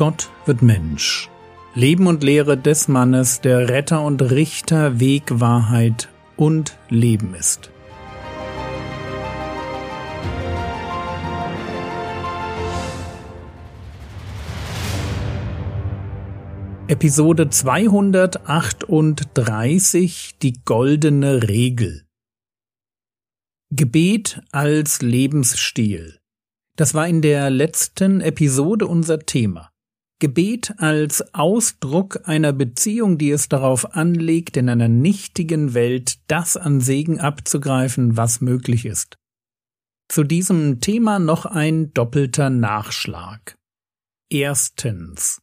Gott wird Mensch. Leben und Lehre des Mannes, der Retter und Richter, Weg, Wahrheit und Leben ist. Episode 238 Die goldene Regel Gebet als Lebensstil Das war in der letzten Episode unser Thema. Gebet als Ausdruck einer Beziehung, die es darauf anlegt, in einer nichtigen Welt das an Segen abzugreifen, was möglich ist. Zu diesem Thema noch ein doppelter Nachschlag. Erstens.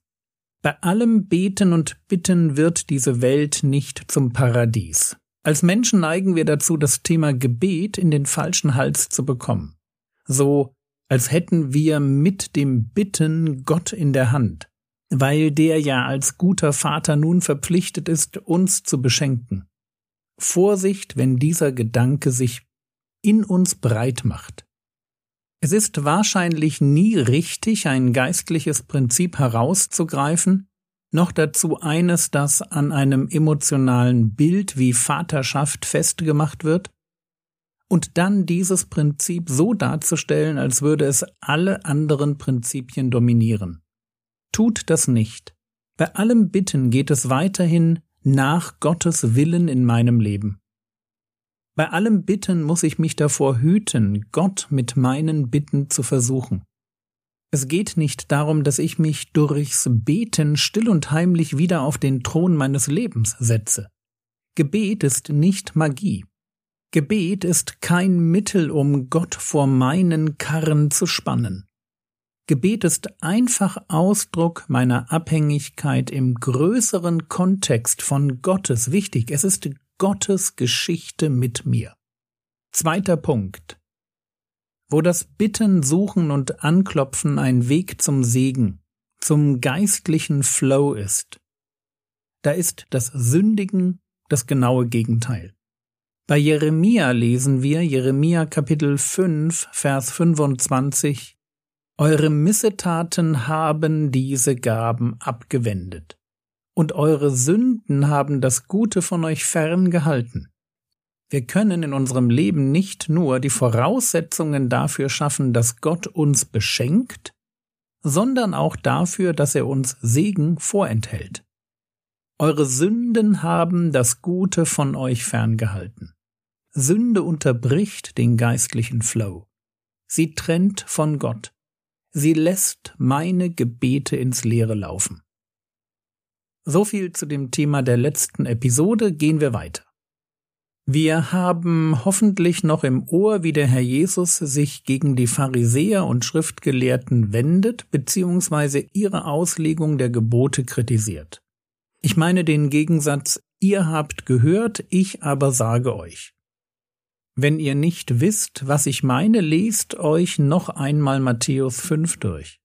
Bei allem Beten und Bitten wird diese Welt nicht zum Paradies. Als Menschen neigen wir dazu, das Thema Gebet in den falschen Hals zu bekommen. So, als hätten wir mit dem Bitten Gott in der Hand, weil der ja als guter Vater nun verpflichtet ist, uns zu beschenken. Vorsicht, wenn dieser Gedanke sich in uns breit macht. Es ist wahrscheinlich nie richtig, ein geistliches Prinzip herauszugreifen, noch dazu eines, das an einem emotionalen Bild wie Vaterschaft festgemacht wird, und dann dieses Prinzip so darzustellen, als würde es alle anderen Prinzipien dominieren. Tut das nicht. Bei allem Bitten geht es weiterhin nach Gottes Willen in meinem Leben. Bei allem Bitten muss ich mich davor hüten, Gott mit meinen Bitten zu versuchen. Es geht nicht darum, dass ich mich durchs Beten still und heimlich wieder auf den Thron meines Lebens setze. Gebet ist nicht Magie. Gebet ist kein Mittel, um Gott vor meinen Karren zu spannen. Gebet ist einfach Ausdruck meiner Abhängigkeit im größeren Kontext von Gottes. Wichtig, es ist Gottes Geschichte mit mir. Zweiter Punkt. Wo das Bitten, Suchen und Anklopfen ein Weg zum Segen, zum geistlichen Flow ist, da ist das Sündigen das genaue Gegenteil. Bei Jeremia lesen wir Jeremia Kapitel 5, Vers 25 Eure Missetaten haben diese Gaben abgewendet und eure Sünden haben das Gute von euch ferngehalten. Wir können in unserem Leben nicht nur die Voraussetzungen dafür schaffen, dass Gott uns beschenkt, sondern auch dafür, dass er uns Segen vorenthält. Eure Sünden haben das Gute von euch ferngehalten. Sünde unterbricht den geistlichen Flow. Sie trennt von Gott. Sie lässt meine Gebete ins Leere laufen. So viel zu dem Thema der letzten Episode. Gehen wir weiter. Wir haben hoffentlich noch im Ohr, wie der Herr Jesus sich gegen die Pharisäer und Schriftgelehrten wendet, beziehungsweise ihre Auslegung der Gebote kritisiert. Ich meine den Gegensatz, ihr habt gehört, ich aber sage euch. Wenn ihr nicht wisst, was ich meine, lest euch noch einmal Matthäus 5 durch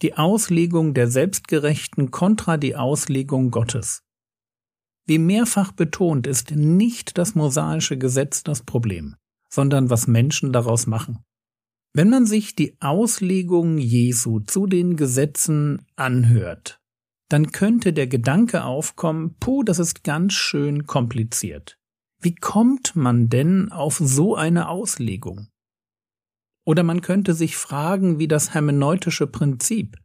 die Auslegung der Selbstgerechten kontra die Auslegung Gottes. Wie mehrfach betont ist nicht das mosaische Gesetz das Problem, sondern was Menschen daraus machen. Wenn man sich die Auslegung Jesu zu den Gesetzen anhört, dann könnte der Gedanke aufkommen, puh, das ist ganz schön kompliziert. Wie kommt man denn auf so eine Auslegung? Oder man könnte sich fragen, wie das hermeneutische Prinzip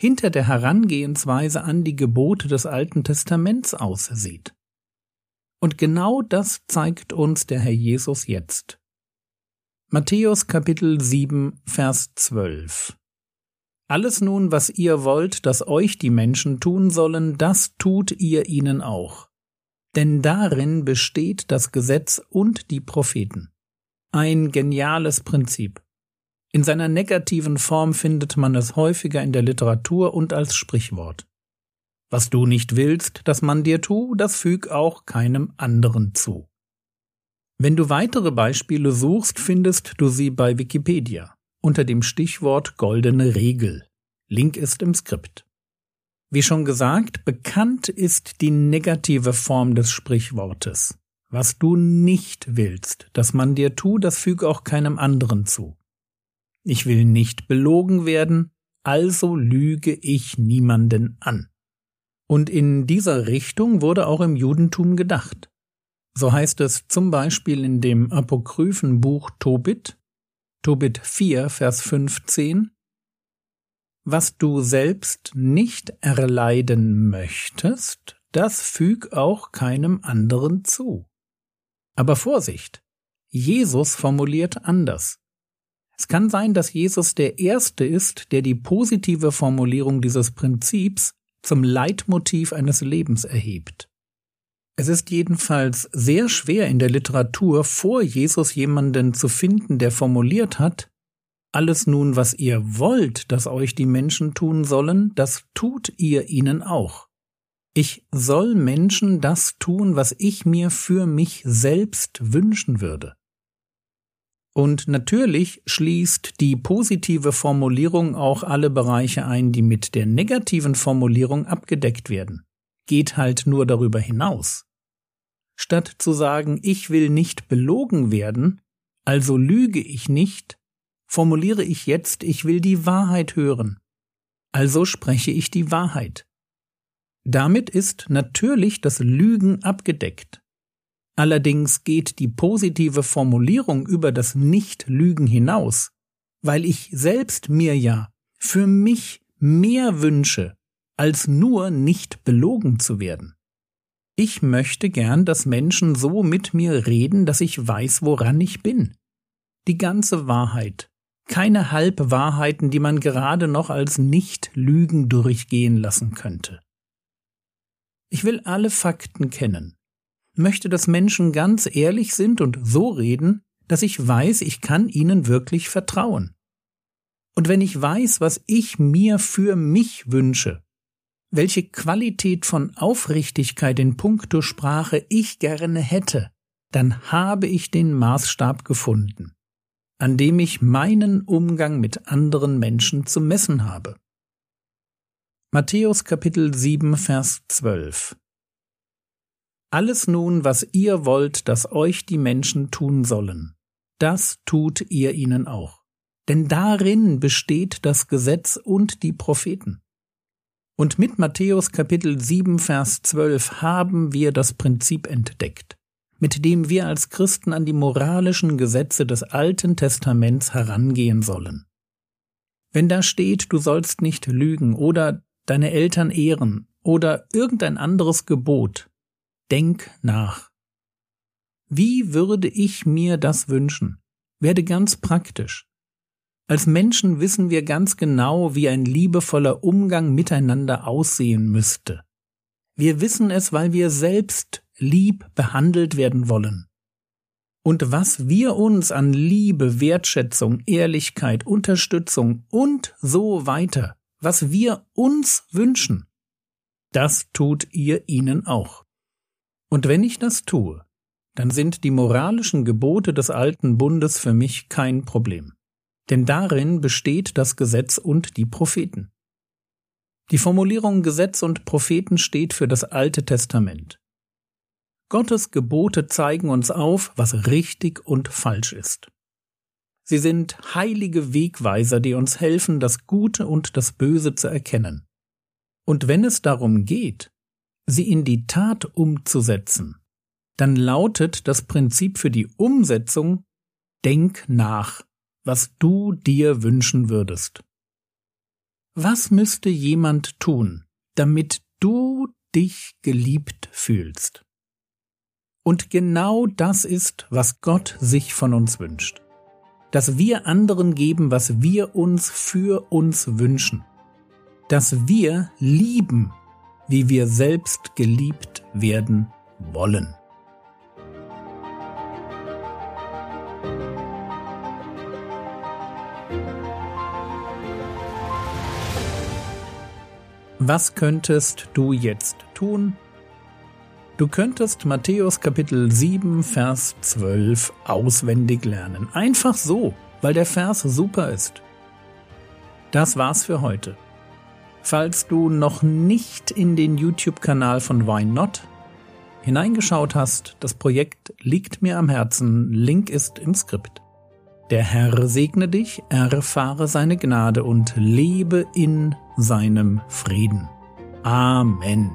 hinter der Herangehensweise an die Gebote des Alten Testaments aussieht. Und genau das zeigt uns der Herr Jesus jetzt. Matthäus Kapitel 7, Vers 12. Alles nun, was ihr wollt, dass euch die Menschen tun sollen, das tut ihr ihnen auch. Denn darin besteht das Gesetz und die Propheten. Ein geniales Prinzip. In seiner negativen Form findet man es häufiger in der Literatur und als Sprichwort. Was du nicht willst, dass man dir tu, das füg auch keinem anderen zu. Wenn du weitere Beispiele suchst, findest du sie bei Wikipedia unter dem Stichwort goldene Regel. Link ist im Skript. Wie schon gesagt, bekannt ist die negative Form des Sprichwortes. Was du nicht willst, dass man dir tu, das füge auch keinem anderen zu. Ich will nicht belogen werden, also lüge ich niemanden an. Und in dieser Richtung wurde auch im Judentum gedacht. So heißt es zum Beispiel in dem apokryphen Buch Tobit, Tobit 4, Vers 15, Was du selbst nicht erleiden möchtest, das füg auch keinem anderen zu. Aber Vorsicht! Jesus formuliert anders. Es kann sein, dass Jesus der Erste ist, der die positive Formulierung dieses Prinzips zum Leitmotiv eines Lebens erhebt. Es ist jedenfalls sehr schwer in der Literatur vor Jesus jemanden zu finden, der formuliert hat, alles nun, was ihr wollt, dass euch die Menschen tun sollen, das tut ihr ihnen auch. Ich soll Menschen das tun, was ich mir für mich selbst wünschen würde. Und natürlich schließt die positive Formulierung auch alle Bereiche ein, die mit der negativen Formulierung abgedeckt werden. Geht halt nur darüber hinaus. Statt zu sagen, ich will nicht belogen werden, also lüge ich nicht, formuliere ich jetzt, ich will die Wahrheit hören. Also spreche ich die Wahrheit. Damit ist natürlich das Lügen abgedeckt. Allerdings geht die positive Formulierung über das Nicht-Lügen hinaus, weil ich selbst mir ja für mich mehr wünsche, als nur nicht belogen zu werden. Ich möchte gern, dass Menschen so mit mir reden, dass ich weiß, woran ich bin. Die ganze Wahrheit. Keine Halbwahrheiten, die man gerade noch als Nicht-Lügen durchgehen lassen könnte. Ich will alle Fakten kennen möchte, dass Menschen ganz ehrlich sind und so reden, dass ich weiß, ich kann ihnen wirklich vertrauen. Und wenn ich weiß, was ich mir für mich wünsche, welche Qualität von Aufrichtigkeit in puncto Sprache ich gerne hätte, dann habe ich den Maßstab gefunden, an dem ich meinen Umgang mit anderen Menschen zu messen habe. Matthäus Kapitel 7 Vers 12 alles nun, was ihr wollt, dass euch die Menschen tun sollen, das tut ihr ihnen auch. Denn darin besteht das Gesetz und die Propheten. Und mit Matthäus Kapitel 7 Vers 12 haben wir das Prinzip entdeckt, mit dem wir als Christen an die moralischen Gesetze des Alten Testaments herangehen sollen. Wenn da steht, du sollst nicht lügen oder deine Eltern ehren oder irgendein anderes Gebot, Denk nach. Wie würde ich mir das wünschen? Werde ganz praktisch. Als Menschen wissen wir ganz genau, wie ein liebevoller Umgang miteinander aussehen müsste. Wir wissen es, weil wir selbst lieb behandelt werden wollen. Und was wir uns an Liebe, Wertschätzung, Ehrlichkeit, Unterstützung und so weiter, was wir uns wünschen, das tut ihr ihnen auch. Und wenn ich das tue, dann sind die moralischen Gebote des alten Bundes für mich kein Problem. Denn darin besteht das Gesetz und die Propheten. Die Formulierung Gesetz und Propheten steht für das Alte Testament. Gottes Gebote zeigen uns auf, was richtig und falsch ist. Sie sind heilige Wegweiser, die uns helfen, das Gute und das Böse zu erkennen. Und wenn es darum geht, sie in die Tat umzusetzen, dann lautet das Prinzip für die Umsetzung Denk nach, was du dir wünschen würdest. Was müsste jemand tun, damit du dich geliebt fühlst? Und genau das ist, was Gott sich von uns wünscht. Dass wir anderen geben, was wir uns für uns wünschen. Dass wir lieben, wie wir selbst geliebt werden wollen. Was könntest du jetzt tun? Du könntest Matthäus Kapitel 7, Vers 12 auswendig lernen. Einfach so, weil der Vers super ist. Das war's für heute. Falls du noch nicht in den YouTube-Kanal von Why Not hineingeschaut hast, das Projekt liegt mir am Herzen, Link ist im Skript. Der Herr segne dich, erfahre seine Gnade und lebe in seinem Frieden. Amen.